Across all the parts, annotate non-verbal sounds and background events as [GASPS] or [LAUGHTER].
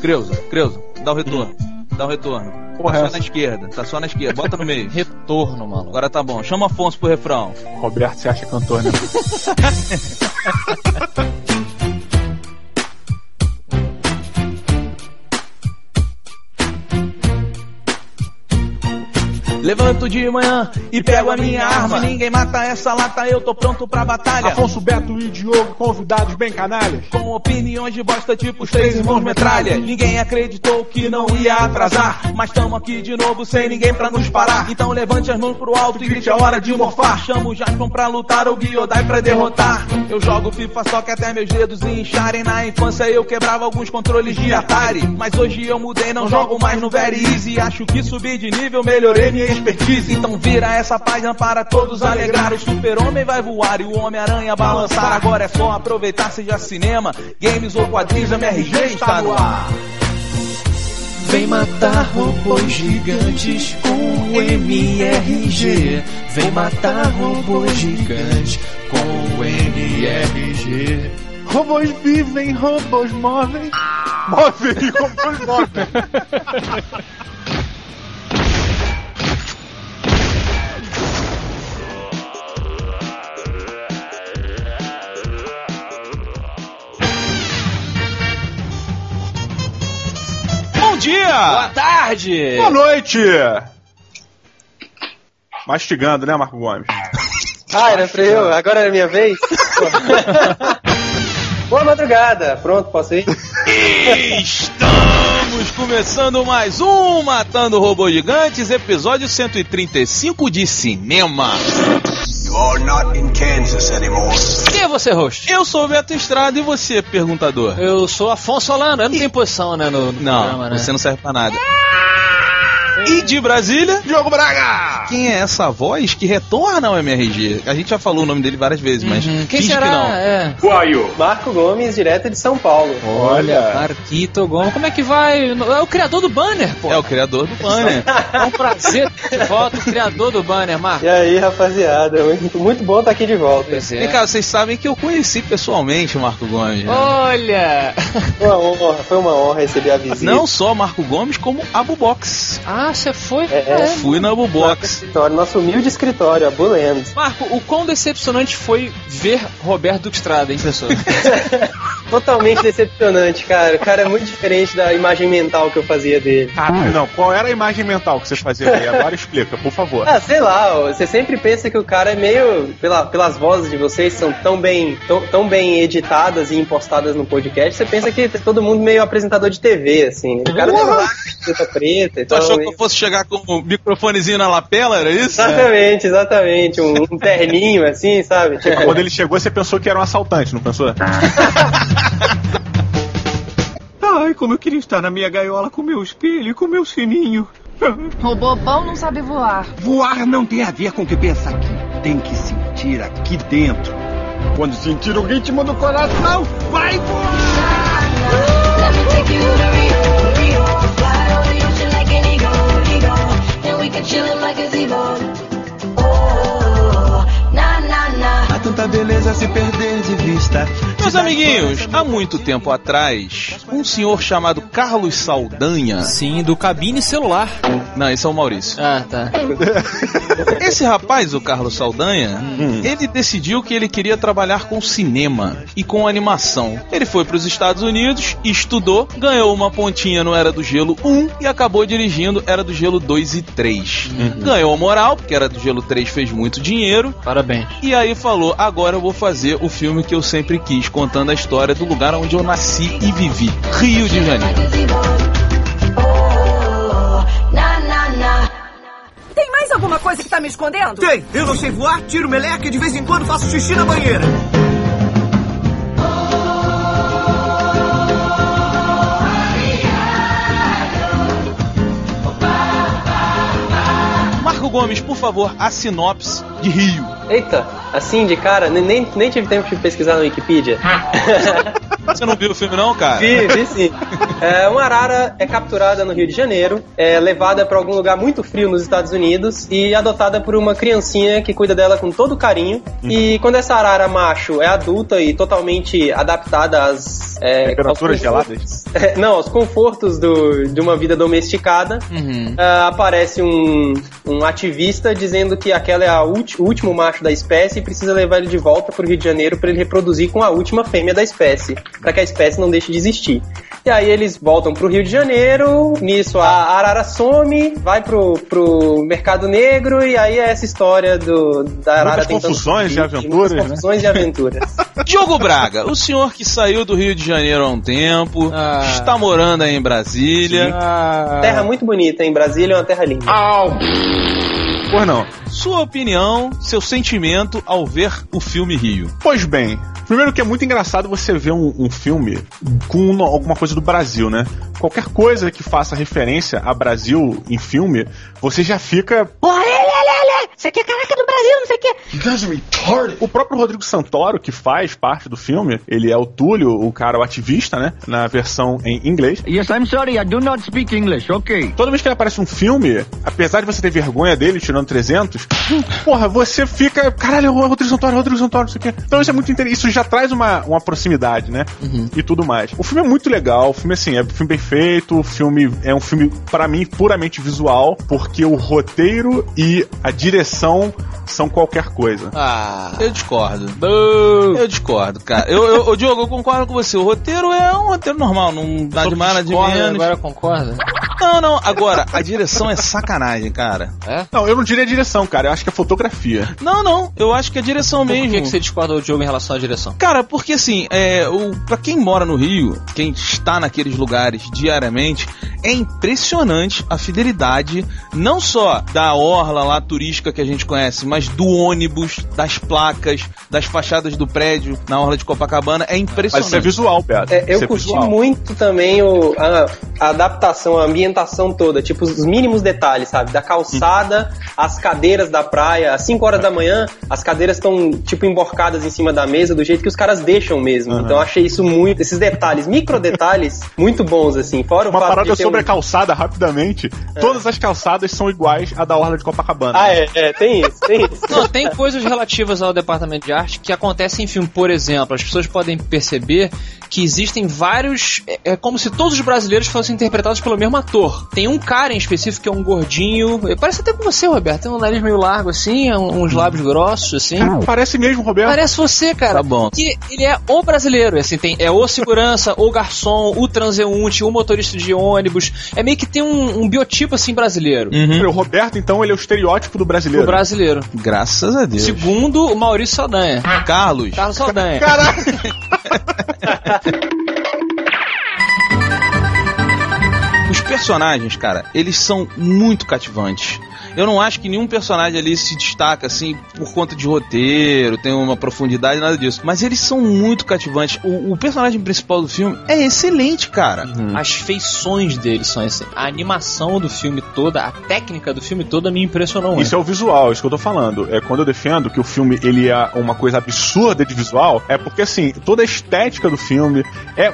Creuza, Creuza, dá o retorno. Dá o retorno. Porra, tá só essa. na esquerda, tá só na esquerda. Bota no meio. [LAUGHS] Retorno, mano. Agora tá bom. Chama Afonso pro refrão. Roberto se acha cantor, né? [LAUGHS] Levanto de manhã e pego a minha arma. Se ninguém mata essa lata, eu tô pronto pra batalha. Afonso Beto e Diogo, convidados bem canalhas. Com opiniões de bosta tipo os três irmãos metralha. Ninguém acreditou que não ia atrasar. Mas tamo aqui de novo sem ninguém pra nos parar. Então levante as mãos pro alto e grite a hora de morfar. Chamo o Jaspion pra lutar ou Gyodai pra derrotar. Eu jogo FIFA só que até meus dedos incharem. Na infância eu quebrava alguns controles de Atari. Mas hoje eu mudei, não jogo mais no Very Easy. Acho que subi de nível, melhorei minha expertise. Então vira essa página para todos alegrar. O super-homem vai voar e o Homem-Aranha balançar. Agora é só aproveitar, seja cinema, games ou quadrinhos, MRG está no ar. Vem matar robôs gigantes com o MRG. Vem matar robôs gigantes com o MRG. Robôs vivem, robôs movem. Movem, robôs movem. [LAUGHS] dia! Boa tarde! Boa noite! Mastigando, né, Marco Gomes? [LAUGHS] Ah, era pra eu? Agora era minha vez? [LAUGHS] Boa madrugada. Pronto, posso ir? Estamos começando mais um Matando Robôs Gigantes, episódio 135 de cinema. You're not in Kansas anymore. Quem é você, host? Eu sou o Beto Estrada e você, perguntador? Eu sou Afonso Solano. Eu não tenho posição, né, no, no Não, programa, né? você não serve pra nada. E de Brasília, Diogo Braga! quem é essa voz que retorna ao MRG? A gente já falou o nome dele várias vezes, mas Uhum. Quem será? que não. É. Who are you? Marco Gomes, direto de São Paulo. Olha. Marquito Gomes. Como é que vai? É o criador do banner, pô. É o criador do banner. É um prazer ter de volta o criador do banner, Marco. E aí, rapaziada? Muito, muito bom estar aqui de volta. Pois é. Vem cá, vocês sabem que eu conheci pessoalmente o Marco Gomes. né? Olha! Foi uma honra, foi uma honra receber a visita. Não só Marco Gomes, como Abu Box. Ah, você foi? É, é. Fui na Abu Nosso Box. escritório, nosso humilde escritório, a Buland. Marco, o quão decepcionante foi ver Roberto Duque Estrada, hein, pessoal? [LAUGHS] Totalmente decepcionante, cara. O cara é muito diferente da imagem mental que eu fazia dele. Ah, não, qual era a imagem mental que você fazia aí? Agora explica, por favor. Ah, sei lá, você sempre pensa que o cara é meio. Pela, pelas vozes de vocês são tão bem, tão, tão bem editadas e impostadas no podcast, você pensa que é todo mundo meio apresentador de TV, assim. O cara tem uma preta e Tu tal. achou que eu fosse chegar com o microfonezinho na lapela, era isso? Exatamente, exatamente. Um, um terninho assim, sabe? Tipo, Quando ele chegou, você pensou que era um assaltante, não pensou? [LAUGHS] Ai, como eu queria estar na minha gaiola com meu espelho e com meu sininho. [LAUGHS] O bobão não sabe voar. Voar não tem a ver com o que pensa aqui. Tem que sentir aqui dentro. Quando sentir o ritmo do coração, vai voar! Chillin' like a zebra. Tanta beleza a se perder de vista. Meus amiguinhos, há muito tempo atrás, um senhor chamado Carlos Saldanha. Sim, do cabine celular. Não, esse é o Maurício. Ah, tá. [LAUGHS] Esse rapaz, o Carlos Saldanha, ele decidiu que ele queria trabalhar com cinema e com animação. Ele foi para os Estados Unidos, estudou, ganhou uma pontinha no Era do Gelo 1 e acabou dirigindo Era do Gelo 2 e 3. Ganhou moral, porque Era do Gelo 3 fez muito dinheiro, Parabéns. e aí falou: agora eu vou fazer o filme que eu sempre quis, contando a história do lugar onde eu nasci e vivi Rio de Janeiro. Tem mais alguma coisa que tá me escondendo? Tem, eu não sei voar, tiro meleca e de vez em quando faço xixi na banheira. Marco Gomes, por favor, a sinopse de Rio. Eita, assim de cara, nem, nem, tive tempo de pesquisar no Wikipedia. [LAUGHS] Você não viu o filme não, cara? Vi, vi sim. É, uma arara é capturada no Rio de Janeiro, é levada para algum lugar muito frio nos Estados Unidos e adotada por uma criancinha que cuida dela com todo carinho. E quando essa arara macho é adulta e totalmente adaptada às é, Temperaturas confortos- [LAUGHS] É, não, aos confortos do- de uma vida domesticada, Uhum. ah, aparece um, um ativista dizendo que aquela é a ulti- o último macho da espécie e precisa levar ele de volta pro Rio de Janeiro para ele reproduzir com a última fêmea da espécie, para que a espécie não deixe de existir. E aí eles voltam pro Rio de Janeiro, nisso a arara some, vai pro, pro mercado negro e aí é essa história do, da arara Muitas tentando confusões e aventuras, muitas né? confusões e aventuras. [LAUGHS] Diogo Braga, o senhor que saiu do Rio de Janeiro há um tempo, Ah. está morando aí em Brasília. Ah, Terra muito bonita, hein? Brasília é uma terra linda. Pois não. Sua opinião, seu sentimento ao ver o filme Rio. Pois bem, primeiro que é muito engraçado você ver um, um filme com no- alguma coisa do Brasil, né? Qualquer coisa que faça referência a Brasil em filme, você já fica. Isso aqui é caraca do Brasil, não sei o quê. O próprio Rodrigo Santoro, que faz parte do filme, ele é o Túlio, o cara, o ativista, né? Na versão em inglês. Yes, I'm sorry, I do not speak English. Okay. Toda vez que ele aparece um filme, apesar de você ter vergonha dele tirando 300, porra, você fica, caralho, é o Rodrigo Santoro, é o Rodrigo Santoro, não sei o quê. Então isso é muito interessante, isso já traz uma, uma proximidade, né? E tudo mais. O filme é muito legal, o filme, assim, é um filme bem feito, o filme é um filme, pra mim, puramente visual, porque o roteiro e a direção são qualquer coisa. Ah. Eu discordo. Eu discordo, cara. Eu, eu, ô, Diogo, eu concordo com você. O roteiro é um roteiro normal, não dá de mais nada de menos. Agora concorda? Não, não. Agora, a direção é sacanagem, cara. É? Não, eu não diria a direção, cara, eu acho que é fotografia. Não, não. Eu acho que é a direção Por mesmo. que, que você discorda do Diogo em relação à direção? Cara, porque assim, é, o, pra quem mora no Rio, quem está naqueles lugares diariamente, é impressionante a fidelidade, não só da orla lá turística que a gente conhece, mas do ônibus, das placas, das fachadas do prédio na orla de Copacabana. É Mas impressionante. isso é visual, Beto. É, eu é curti visual. muito também o, a, a adaptação, a ambientação toda, tipo os mínimos detalhes, sabe? Da calçada, as cadeiras da praia, às 5 horas da manhã, as cadeiras estão tipo emborcadas em cima da mesa, do jeito que os caras deixam mesmo. Uhum. Então eu achei isso muito, esses detalhes, micro detalhes, muito bons, assim. Fora o Uma fato parada sobre um- a calçada, rapidamente. Todas as calçadas são iguais à da Orla de Copacabana. Ah, é, é, tem isso, tem isso. Não, tem coisas relativas ao departamento de arte que acontecem em filme. Por exemplo, as pessoas podem perceber que existem vários. É, é como se todos os brasileiros fossem interpretados pelo mesmo ator. Tem um cara em específico que é um gordinho. é, Parece até com você, Roberto. Tem um nariz meio largo assim, um- uns lábios grossos assim. Parece mesmo, Roberto. Parece você, cara. Tá bom. Que ele é o brasileiro, assim, tem, é o segurança, o garçom, o transeunte, o motorista de ônibus. É meio que tem um, um biotipo, assim, brasileiro. O Roberto, então, ele é o estereótipo do O brasileiro. brasileiro. Graças a Deus. Segundo o Maurício Saldanha. Carlos. Carlos Saldanha. [LAUGHS] Os personagens, cara, eles são muito cativantes. Eu não acho que nenhum personagem ali se destaca assim por conta de roteiro, tem uma profundidade, nada disso. Mas eles são muito cativantes. O, o personagem principal do filme é excelente, cara. As feições dele são assim. A animação do filme toda, a técnica do filme toda me impressionou muito. Isso é o visual, isso que eu tô falando. É quando eu defendo que o filme ele é uma coisa absurda de visual, é porque assim, toda a estética do filme é, é-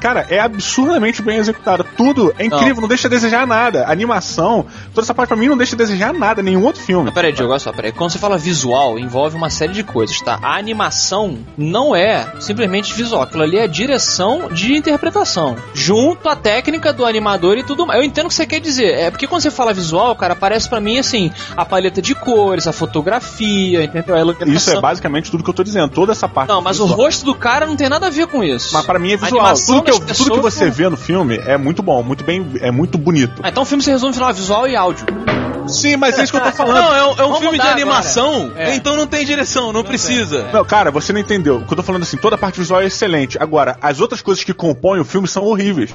cara, é absurdamente bem executada. Tudo é incrível, não, deixa a desejar nada. A animação, toda essa parte pra mim não deixa a desejar nada, nenhum outro filme. Peraí, Diogo, olha só, peraí. Quando você fala visual, envolve uma série de coisas, tá? A animação não é simplesmente visual. Aquilo ali é direção de interpretação. Junto à técnica do animador e tudo mais. Eu entendo o que você quer dizer. É porque quando você fala visual, cara, parece pra mim assim, a paleta de cores, a fotografia, entendeu? A iluminação. Isso é basicamente tudo que eu tô dizendo, toda essa parte. Não, mas o visual. rosto do cara não tem nada a ver com isso. Mas pra mim é visual. Tudo que, eu- tudo que você vê no filme é muito bom, muito bem, é muito bonito. Ah, então o filme se resume no final visual e áudio. Sim, mas é isso que eu tô [LAUGHS] falando. Não, é um, é um filme de animação. É. então não tem direção, não, precisa. Não, cara, você não entendeu. O que eu tô falando assim, toda a parte visual é excelente. Agora, as outras coisas que compõem o filme são horríveis.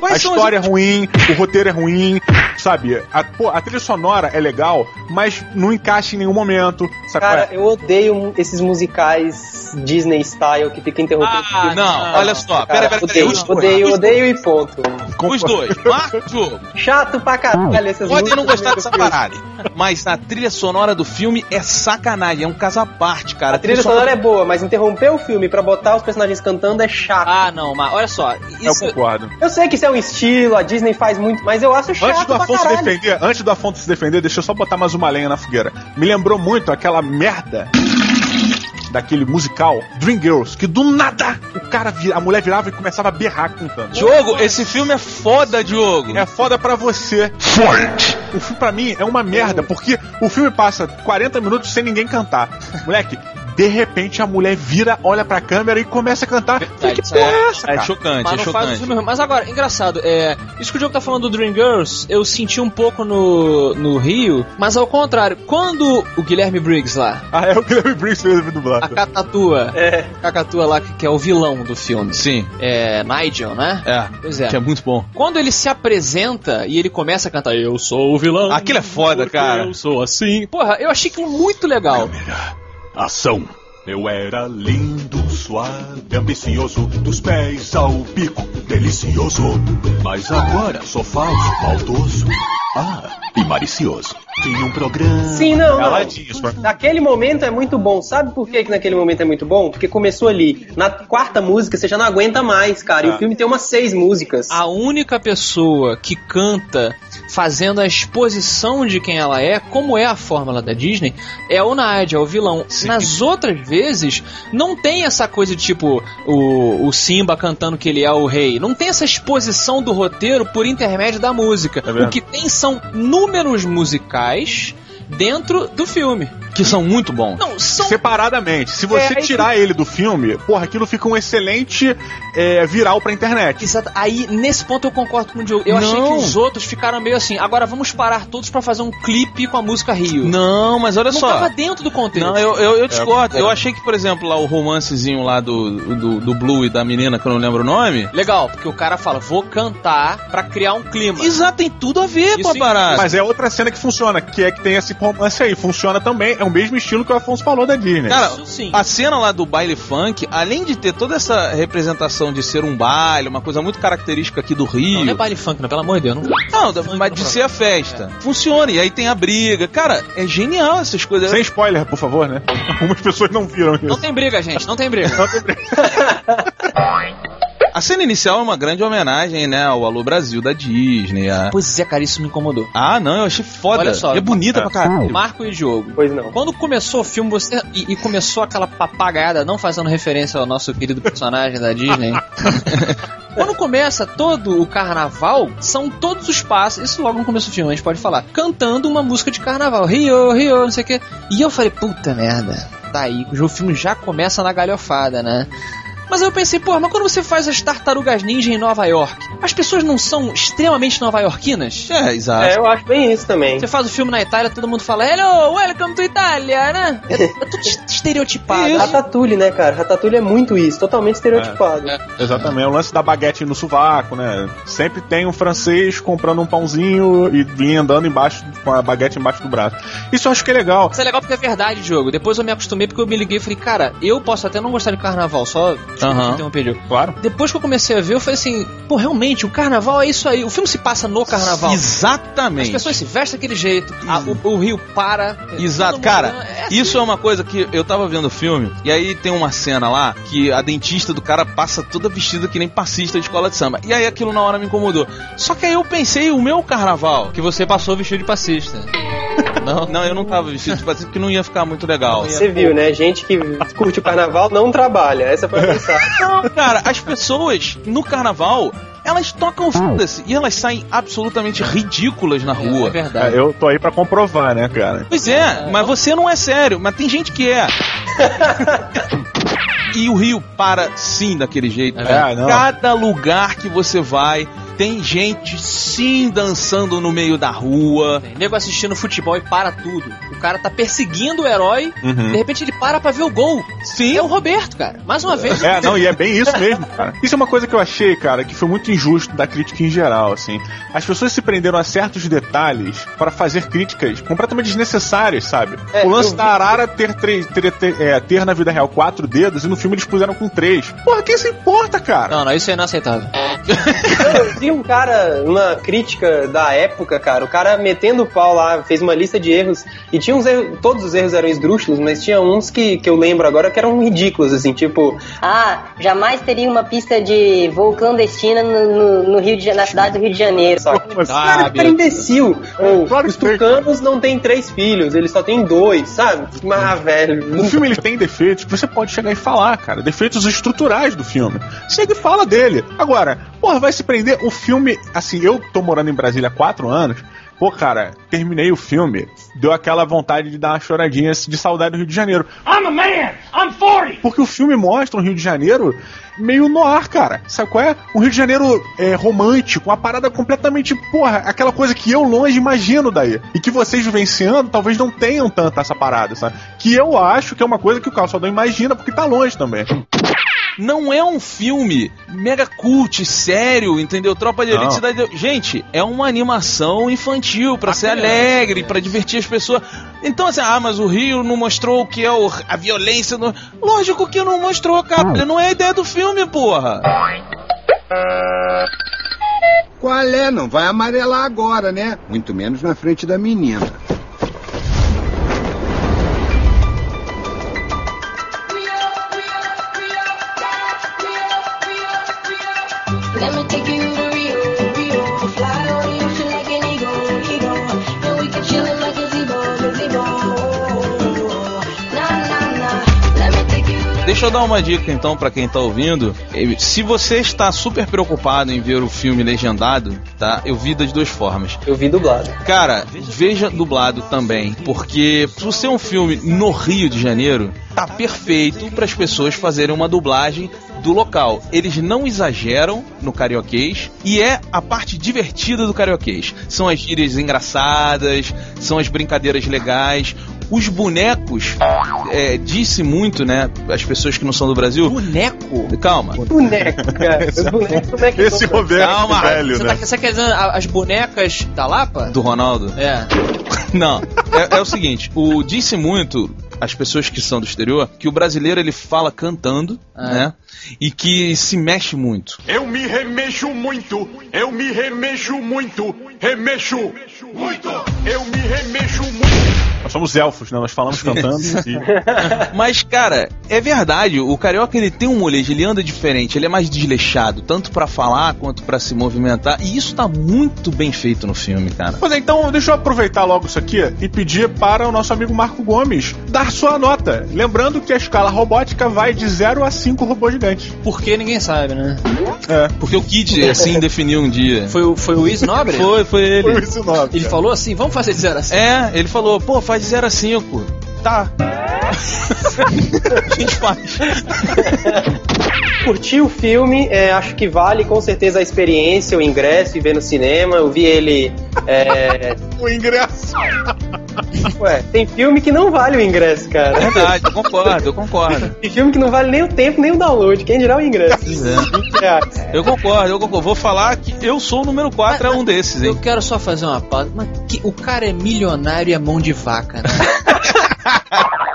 Quais a história é ruim, o roteiro é ruim, sabe? A, pô, a trilha sonora é legal, mas não encaixa em nenhum momento, sabe? Cara, é? eu odeio esses musicais Disney style que fica interrompendo. Ah, filme. não, olha só, pera, pera, pera, Odeio, odeio, odeio e ponto. Os dois, Marco Diogo. Chato pra caralho essas Podem não gostar do dessa parada, mas a trilha sonora do filme é sacanagem, é um caso à parte, cara. A trilha sonora é boa, mas interromper o filme pra botar os personagens cantando é chato. Ah, não, mas olha só. Eu Isso, Eu sei que isso é um estilo, a Disney faz muito, mas eu acho chato Antes do pra Afonso caralho. defender, antes do Afonso se defender, deixa eu só botar mais uma lenha na fogueira. Me lembrou muito aquela merda daquele musical Dreamgirls, que do nada o cara vira, a mulher virava e começava a berrar cantando. Diogo, esse filme é foda, Diogo. É foda pra você. Fight! O filme pra mim é uma merda, porque o filme passa 40 minutos sem ninguém cantar. Moleque, de repente a mulher vira, olha pra câmera e começa a cantar. Verdade, que porra é- é essa, É cara? chocante, Mas é chocante. filme. Mas agora, engraçado, é, isso que o Diogo tá falando do Dreamgirls, eu senti um pouco no, no Rio, mas ao contrário, quando o Guilherme Briggs lá, Ah, é o Guilherme Briggs fez o dublado. a Catatua, É. a Catatua lá, que, que é o vilão do filme, Sim, é Nigel, né? é. Pois é. Que é muito bom. Quando ele se apresenta e ele começa a cantar Eu sou o vilão. Aquilo é foda, cara. Eu sou assim. Porra, eu achei aquilo muito legal. Ação. Eu era lindo, suave, ambicioso, dos pés ao bico, delicioso. Mas agora sou falso, maldoso, ah, e malicioso. Tinha um programa. Sim, não, não. Naquele momento é muito bom. Sabe por que, que naquele momento é muito bom? Porque começou ali. Na quarta música você já não aguenta mais, cara. E o filme tem umas seis músicas. A única pessoa que canta fazendo a exposição de quem ela é, como é a fórmula da Disney, é o Nigel, é o vilão. Nas outras vezes, não tem essa coisa de tipo o, o Simba cantando que ele é o rei. Não tem essa exposição do roteiro por intermédio da música. É o que tem são números musicais dentro do filme. Que são muito bons. Não, são Separadamente. Se você É, aí tirar ele do filme, porra, aquilo fica um excelente é, viral pra internet. Exato. Aí, nesse ponto, eu concordo com o Diogo. Eu Não. achei que os outros ficaram meio assim. Agora vamos parar todos pra fazer um clipe com a música Rio. Não, mas olha Não só. tava dentro do contexto. Não, eu, eu, eu discordo. é. Eu achei que, por exemplo, lá o romancezinho lá do, do, do Blue e da menina, que eu não lembro o nome. Legal, porque o cara fala, vou cantar pra criar um clima. Exato, tem tudo a ver Isso com a parada. Mas é outra cena que funciona, que é que tem esse romance aí. Funciona também, é o mesmo estilo que o Afonso falou da Disney. Cara, a cena lá do baile funk, além de ter toda essa representação de ser um baile, uma coisa muito característica aqui do Rio. Não, não é baile funk, não, pelo amor de Deus. Não... Não, mas de ser a festa. Funciona, e aí tem a briga. Cara, é genial essas coisas. Sem spoiler, por favor, né? [LAUGHS] Algumas pessoas não viram isso. não tem briga, gente, não tem briga. [LAUGHS] A cena inicial é uma grande homenagem, né, ao Alô Brasil da Disney. a- pois é, cara, isso me incomodou. Ah, não, eu achei foda. Olha só, é bonita pra caralho. Marco e Diogo. Pois não. Quando começou o filme, você. E, e começou aquela papagaiada, não fazendo referência ao nosso querido personagem da Disney. [LAUGHS] Quando começa todo o carnaval, são todos os passos, isso logo no começo do filme, a gente pode falar, cantando uma música de carnaval. Rio, Rio, não sei o quê. E eu falei, puta merda, tá aí, o filme já começa na galhofada, né? Mas eu pensei, pô, mas quando você faz as tartarugas ninja em Nova York, as pessoas não são extremamente nova-iorquinas? É, exato. É, eu acho bem isso também. Você faz o filme na Itália, todo mundo fala Hello, welcome to Itália, né? [LAUGHS] É, é tudo estereotipado. Ratatouille, né, cara? Ratatouille é muito isso, totalmente estereotipado. Exatamente, o lance da baguete no sovaco, né? Sempre tem um francês comprando um pãozinho e vinha andando embaixo com a baguete embaixo do braço. Isso eu acho que é legal. Isso é legal porque é verdade, Diogo. Depois eu me acostumei porque eu me liguei e falei, cara, eu posso até não gostar de carnaval, só Aham. interromper, Diogo. Claro. Depois que eu comecei a ver, eu falei assim, pô, realmente, o carnaval é isso aí. O filme se passa no carnaval. As Exatamente. pessoas se vestem daquele jeito, a- o, o rio para. Exato, cara, é assim. isso é uma coisa que eu tava vendo o filme, e aí tem uma cena lá que a dentista do cara passa toda vestida que nem passista de escola de samba. E aí aquilo na hora me incomodou. Só que aí eu pensei, o meu carnaval. Que você passou vestido de passista. [LAUGHS] Não, não, eu não tava vestido de passista porque não ia ficar muito legal. Você viu, né? Gente que curte o carnaval não trabalha. Essa foi a mensagem. Não, cara, as pessoas no carnaval. Elas tocam foda-se e elas saem absolutamente ridículas na É rua. verdade. É, eu tô aí pra comprovar, né, cara? Pois é, mas você não é sério, mas tem gente que é. [LAUGHS] e o Rio para sim daquele jeito. É, não. Cada lugar que você vai Tem gente sim dançando no meio da rua. Tem nego assistindo futebol e para tudo. O cara tá perseguindo o herói, Uhum. de repente ele para pra ver o gol. Sim. É o Roberto, cara. Mais uma vez. É, não, e é bem isso mesmo, cara. Isso é uma coisa que eu achei, cara, que foi muito injusto da crítica em geral, assim. As pessoas se prenderam a certos detalhes para fazer críticas completamente desnecessárias, sabe? É, o lance eu da Arara ter, três, ter, ter, é, ter na vida real quatro dedos e no filme eles puseram com três. Porra, quem se importa, cara? Não, não, isso é inaceitável. [LAUGHS] Vi um cara, uma crítica da época, cara, o cara metendo o pau lá, fez uma lista de erros, e tinha uns erros, todos os erros eram esdrúxulos, mas tinha uns que, que eu lembro agora que eram ridículos, assim, tipo, Ah, jamais teria uma pista de voo clandestina no, no- no Rio de, na cidade do Rio de Janeiro. Como assim? Esse cara, Ah, cara meu imbecil. Ou, claro que os tem. tucanos não têm três filhos, eles só têm dois, sabe? Ah, velho. O filme ele tem defeitos que você pode chegar e falar, cara. Defeitos estruturais do filme. Chega e fala dele. Agora, porra, vai se prender. O filme, assim, eu tô morando em Brasília há quatro anos. Pô, cara, terminei o filme, deu aquela vontade de dar uma choradinha de saudade do Rio de Janeiro. I'm a man. I'm 40. Porque o filme mostra um Rio de Janeiro meio no ar, cara. Sabe qual é? Um Rio de Janeiro é, romântico, uma parada completamente, porra, aquela coisa que eu longe imagino daí. E que vocês vivenciando talvez não tenham tanta essa parada, sabe? Que eu acho que é uma coisa que o calçadão imagina porque tá longe também. Não é um filme mega cult, sério, entendeu? Tropa de Elite. Cidade de... Gente, é uma animação infantil pra ser criança. alegre, pra divertir as pessoas. Então, assim, ah, mas o Rio não mostrou o que é o- a violência. No... Lógico que não mostrou, cara. Não é a ideia do filme, porra. Qual é? Não vai amarelar agora, né? Muito menos na frente da menina. Deixa eu dar uma dica então pra quem tá ouvindo. Se você está super preocupado em ver o filme legendado, tá? Eu vi das duas formas. Eu vi dublado. Cara, veja dublado também, porque por ser um filme no Rio de Janeiro, tá perfeito para as pessoas fazerem uma dublagem do local. Eles não exageram no carioquês e é a parte divertida do carioquês. São as gírias engraçadas, são as brincadeiras legais. Os bonecos, é, disse muito, né? As pessoas que não são do Brasil. Boneco? Calma. Boneco, [LAUGHS] cara. McDonald's. Esse Roberto Calma, velho, Você né? tá, você quer dizer as bonecas da Lapa? Do Ronaldo? É. [LAUGHS] Não, é, é o seguinte, o disse muito as pessoas que são do exterior que o brasileiro ele fala cantando, né? E que se mexe muito. Eu me remexo muito, eu me remexo muito, remexo muito, eu me remexo muito. Nós somos elfos, né? Nós falamos cantando [LAUGHS] e... Mas cara, é verdade, o carioca ele tem um molejo, ele anda diferente, ele é mais desleixado, tanto pra falar quanto pra se movimentar, e isso tá muito bem feito no filme, cara. Pois é, então deixa eu aproveitar logo isso aqui e pedir para o nosso amigo Marco Gomes dar sua nota. Lembrando que a escala robótica vai de 0 a 5 robôs gigantes. Porque ninguém sabe, né? É. Porque o Kid assim [LAUGHS] definiu um dia. Foi, o- foi o Luiz Nobre? Foi, foi ele. Foi esse nome. Ele falou assim, vamos fazer de zero a cinco. É, ele falou, pô, faz de 0 a 5. Tá. [LAUGHS] a gente faz. Curti o filme, é, acho que vale com certeza a experiência, o ingresso e ver no cinema. Eu vi ele. é, [LAUGHS] O ingresso. [LAUGHS] Ué, tem filme que não vale o ingresso, cara. É verdade, eu concordo, eu concordo. Tem filme que não vale nem o tempo, nem o download. Quem dirá o ingresso? É. 20 reais. Eu concordo, eu concordo. Vou falar que eu sou o número 4, é um desses, Eu hein? quero só fazer uma pausa. Mas que- o cara é milionário e é mão de vaca, né? [LAUGHS]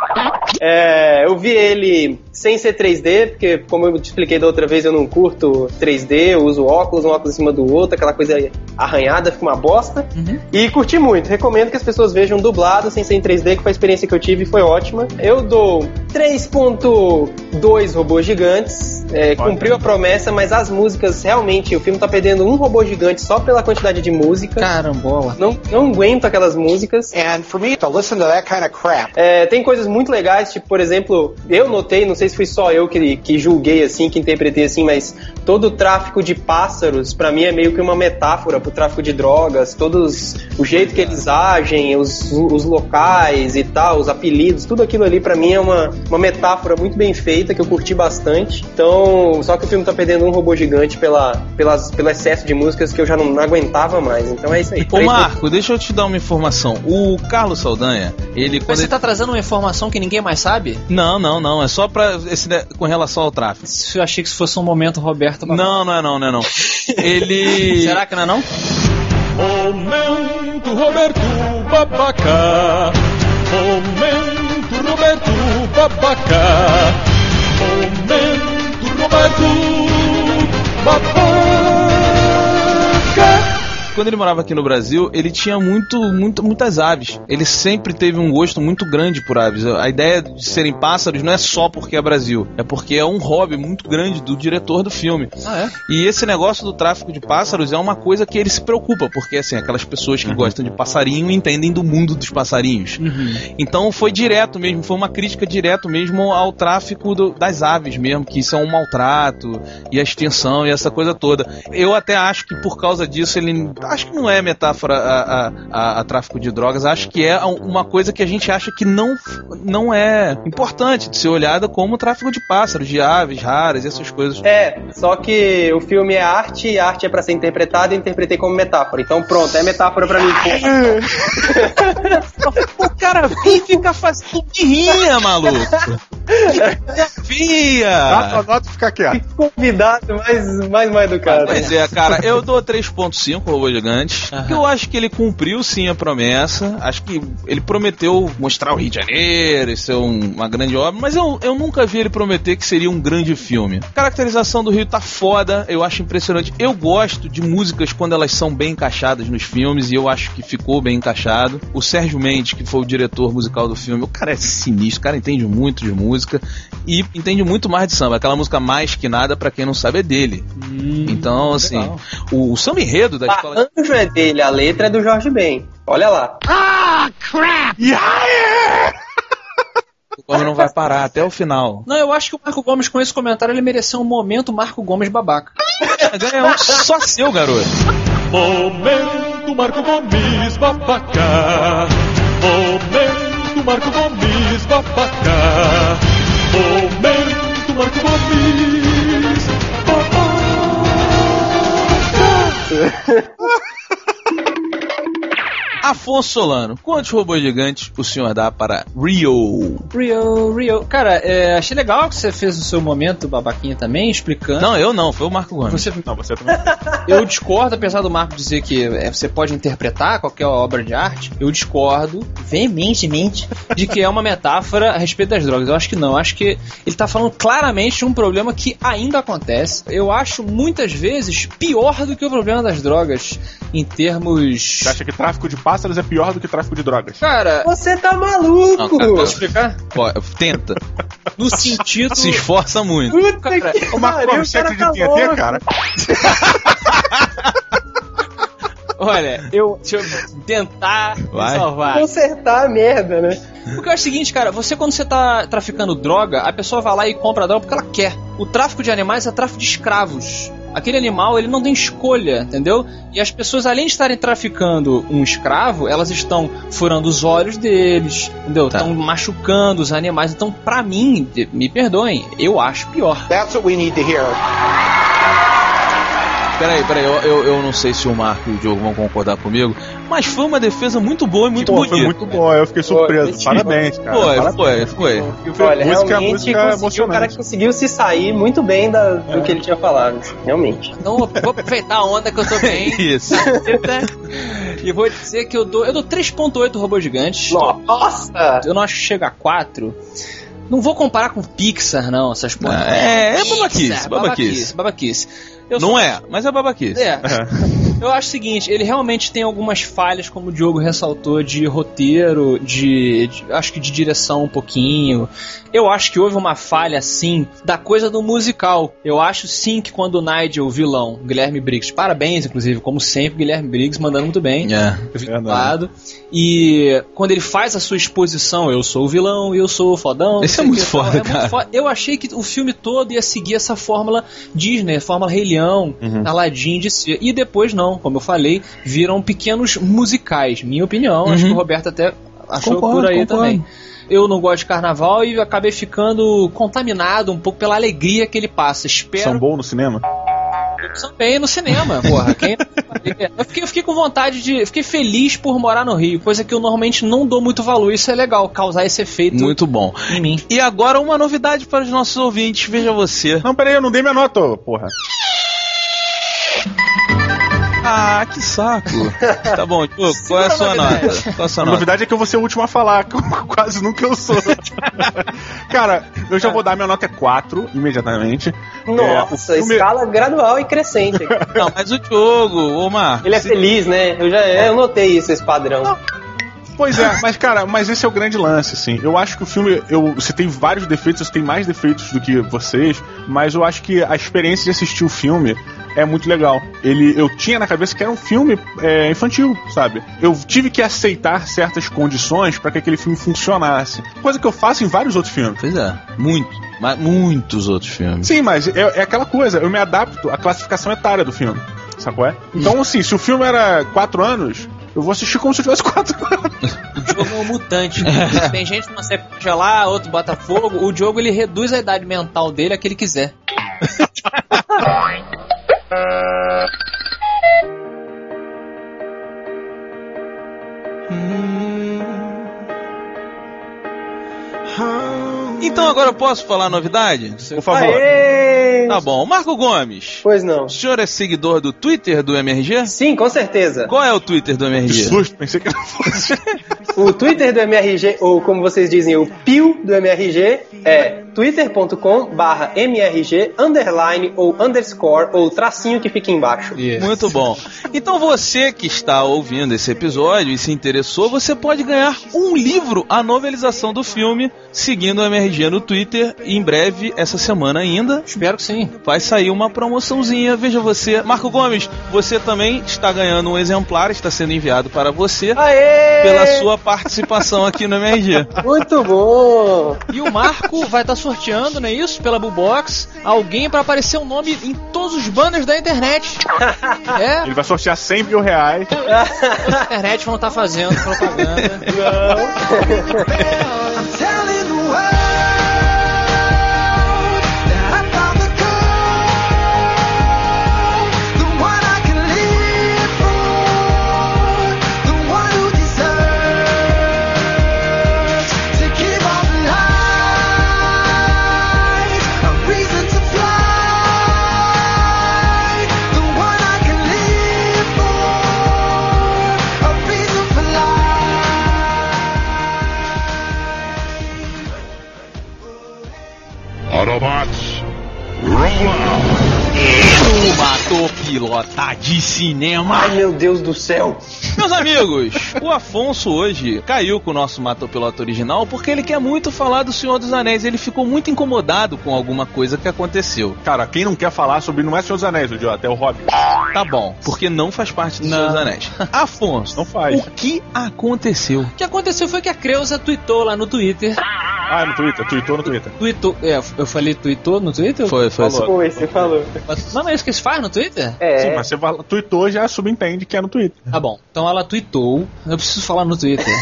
É, eu vi ele sem ser 3D, porque como eu te expliquei da outra vez, eu não curto 3D, eu uso óculos, um óculos em cima do outro, aquela coisa arranhada, fica uma bosta. E curti muito, recomendo que as pessoas vejam dublado, sem ser em 3D, que foi a experiência que eu tive e foi ótima. Eu dou 3.2 robôs gigantes, é, cumpriu a promessa, mas as músicas, realmente, o filme tá perdendo um robô gigante só pela quantidade de música. Carambola. Não, não aguento aquelas músicas. And for me to listen to that kind of crap, É, tem coisas muito legais, tipo, por exemplo, eu notei, não sei se fui só eu que, que julguei assim, que interpretei assim, mas todo o tráfico de pássaros, pra mim, é meio que uma metáfora pro tráfico de drogas, todos, o jeito que eles agem, os, os locais e tal, os apelidos, tudo aquilo ali pra mim é uma, uma metáfora muito bem feita, que eu curti bastante. Então, Então, só que o filme tá perdendo um robô gigante pela, pelas, pelo excesso de músicas que eu já não, não aguentava mais. Então é isso aí. Ô Marco, deixa eu te dar uma informação. O Carlos Saldanha, ele Mas você ele... tá trazendo uma informação que ninguém mais sabe? Não, não, não. É só pra esse, com relação ao tráfico. Eu achei que isso fosse um momento Roberto. Não, não é não, não é não. [LAUGHS] Ele. Será que não é não? Momento Roberto Babaca. Momento Roberto Babaca. Momento Roberto Babaca. Quando ele morava aqui no Brasil, ele tinha muito, muito, muitas aves. Ele sempre teve um gosto muito grande por aves. A ideia de serem pássaros não é só porque é Brasil, é porque é um hobby muito grande do diretor do filme. Ah, é? E esse negócio do tráfico de pássaros é uma coisa que ele se preocupa, porque assim, aquelas pessoas que gostam de passarinho entendem do mundo dos passarinhos. Então foi direto mesmo, foi uma crítica direto mesmo ao tráfico do- das aves mesmo, que isso é um maltrato e a extinção e essa coisa toda. Eu até acho que por causa disso ele acho que não é metáfora a, a- a- a tráfico de drogas, acho que é uma coisa que a gente acha que não não é importante de ser olhada como tráfico de pássaros, de aves raras, essas coisas. É, só que o filme é arte e arte é pra ser interpretada e eu interpretei como metáfora. Então pronto, é metáfora pra mim. [LAUGHS] O cara vem e fica fazendo birrinha, maluco. Via! Dá pra nota e ficar quieto. Convidado mais, mais mal educado. Pois é, cara, eu dou 3.5 Robô Gigante. porque Eu acho que ele cumpriu sim a promessa. Acho que ele prometeu mostrar o Rio de Janeiro e ser um- uma grande obra, mas eu, eu nunca vi ele prometer que seria um grande filme. A caracterização do Rio tá foda, eu acho impressionante. Eu gosto de músicas quando elas são bem encaixadas nos filmes e eu acho que ficou bem encaixado. O Sérgio Mendes, que foi o diretor musical do filme, o cara é sinistro, o cara entende muito de música e entende muito mais de samba. Aquela música mais que nada, pra quem não sabe, é dele. então, assim, legal. o, o samba enredo da escola. Arranjo é dele, a letra é do Jorge Ben. Olha lá. [LAUGHS] O Gomes não vai parar até o final. Não, eu acho que o Marco Gomes, com esse comentário, ele mereceu um momento Marco Gomes babaca. [LAUGHS] É um só seu, garoto. Momento Marco Gomes Babaca. Momento Marco Gomes Babaca. Momento Marco Gomes isso. Afonso Solano, quantos robôs gigantes o senhor dá para Rio? Rio, Rio. Cara, é, achei legal que você fez o seu momento babaquinha também, explicando. Não, eu não, foi o Marco Gomes. Você, Não, você também. [LAUGHS] eu discordo, apesar do Marco dizer que é, você pode interpretar qualquer obra de arte, eu discordo veementemente de que é uma metáfora a respeito das drogas. Eu acho que não. Eu acho que ele tá falando claramente de um problema que ainda acontece. Eu acho muitas vezes pior do que o problema das drogas em termos. Você acha que tráfico de pássaros é pior do que tráfico de drogas? Cara, Você tá maluco! Não, cara, posso explicar? Pô, tenta. No sentido. Se esforça muito. Puta Cara, que Marco, pariu, o cara acredita tá louco. cara? [LAUGHS] Olha, eu. Deixa eu tentar Vai. salvar. Consertar a merda, né? Porque é o seguinte, cara, você quando você tá traficando droga, a pessoa vai lá e compra a droga porque ela quer. O tráfico de animais é tráfico de escravos. Aquele animal, ele não tem escolha, entendeu? E as pessoas, além de estarem traficando um escravo, elas estão furando os olhos deles, entendeu? Tá. Estão machucando os animais. Então, pra mim, me perdoem, eu acho pior. That's what we need to hear. Peraí, peraí, eu, eu, eu não sei se o Marco e o Diogo vão concordar comigo, mas foi uma defesa muito boa e muito Pô, bonita. foi muito bom, eu fiquei surpreso. Foi, Parabéns, cara. Foi, Parabéns. foi, foi. Foi Olha, música, realmente música conseguiu, o cara conseguiu se sair muito bem da- do que ele tinha falado. Realmente. Então, eu vou aproveitar a onda que eu tô bem. [LAUGHS] Isso. e vou dizer que eu dou, eu dou 3.8 robôs gigantes. Nossa! Eu não acho que chega a 4. Não vou comparar com Pixar, não, essas porra. É, é Pixar, babaquice, babaquice. babaquice. Eu Não é, mas é babaquice. É. Eu acho o seguinte, ele realmente tem algumas falhas, como o Diogo ressaltou, de roteiro, de, de- acho que de direção um pouquinho. Eu acho que houve uma falha, sim, da coisa do musical. Eu acho sim que quando o Nigel, o vilão, Guilherme Briggs, parabéns, inclusive, como sempre, Guilherme Briggs mandando muito bem. É. Lado. E quando ele faz a sua exposição, eu sou o vilão, eu sou o fodão. Esse é muito foda, muito cara. foda. Eu achei que o filme todo ia seguir essa fórmula Disney, fórmula Rei Leão, Uhum. Aladdin de ser. E depois não, como eu falei, viram pequenos musicais. Minha opinião, Uhum. acho que o Roberto até Achou Concordo, por aí concordo. também. Eu não gosto de carnaval e acabei ficando contaminado um pouco pela alegria que ele passa. Espero Sambou no cinema? Também no cinema, porra. Quem... eu, fiquei, eu fiquei com vontade de. Fiquei feliz por morar no Rio, coisa que eu normalmente não dou muito valor. Isso é legal, causar esse efeito Muito bom. em mim. E agora uma novidade para os nossos ouvintes, veja você. Não, peraí, eu não dei minha nota, porra. Ah, que saco. [LAUGHS] tá bom, Diogo, qual é a sua nota? Qual é a sua A nota? novidade é que eu vou ser o último a falar, [LAUGHS] quase nunca eu sou. [LAUGHS] Cara, eu já vou dar minha nota é 4 imediatamente. Nossa, É, o filme- escala gradual e crescente. Não, mas o Diogo, ô Marcos. Ele é feliz, né? Eu já eu notei isso, esse padrão. Pois é, mas cara, mas esse é o grande lance, assim. Eu acho que o filme, eu, você tem vários defeitos, você tem mais defeitos do que vocês, mas eu acho que a experiência de assistir o filme é muito legal. Ele, eu tinha na cabeça que era um filme é, infantil, sabe? Eu tive que aceitar certas condições para que aquele filme funcionasse. Coisa que eu faço em vários outros filmes. Pois é, muito. Mas muitos outros filmes. Sim, mas é, é aquela coisa, eu me adapto à classificação etária do filme. Sacou? É? Então, assim, se o filme era 4 anos, eu vou assistir como se eu tivesse [LAUGHS] 4 anos. O Diogo é um mutante. Tem gente que consegue congelar, outro bota fogo. O Diogo ele reduz a idade mental dele a que ele quiser. [LAUGHS] Então agora eu posso falar a novidade? Por favor. Aê! Tá bom. Marco Gomes, Pois não. o senhor é seguidor do Twitter do MRG? Sim, com certeza. Qual é o Twitter do Que MRG? susto, pensei que não fosse. O Twitter do MRG, ou como vocês dizem, o PIO do MRG, é twitter.com barra MRG underline ou underscore ou tracinho que fica embaixo. Muito bom. Então você que está ouvindo esse episódio e se interessou, você pode ganhar um livro, a novelização do filme, seguindo o MRG no Twitter. E em breve, essa semana ainda, Espero que sim. vai sair uma promoçãozinha. Veja você. Marco Gomes, você também está ganhando um exemplar, está sendo enviado para você Aê! pela sua participação aqui no MRG. Muito bom! E o Marco vai estar sorteando, não é isso? Pela Bubox, alguém pra aparecer o nome em todos os banners da internet. [LAUGHS] É, Ele vai sortear 100 mil reais. a internet vão estar fazendo propaganda. [LAUGHS] [LAUGHS] Autobots, pilota de cinema. Ai meu Deus do céu! Meus amigos, o Afonso hoje caiu com o nosso Matopiloto original porque ele quer muito falar do Senhor dos Anéis. Ele ficou muito incomodado com alguma coisa que aconteceu. Cara, quem não quer falar sobre não é Senhor dos Anéis, o idiota, é o Hobbit. Tá bom, porque não faz parte do Senhor dos Anéis. [LAUGHS] Afonso, Não faz. o que aconteceu? O que aconteceu foi que a Creuza tweetou lá no Twitter. Ah, no Twitter, tweetou no Twitter. Tweetou. É, eu falei tweetou no Twitter? Foi, foi. Falou. Foi, você falou. Não, não é isso que se faz no Twitter? É. Sim, mas você fala- tweetou já subentende que é no Twitter. Tá bom. Então ela tweetou. Eu preciso falar no Twitter. [LAUGHS]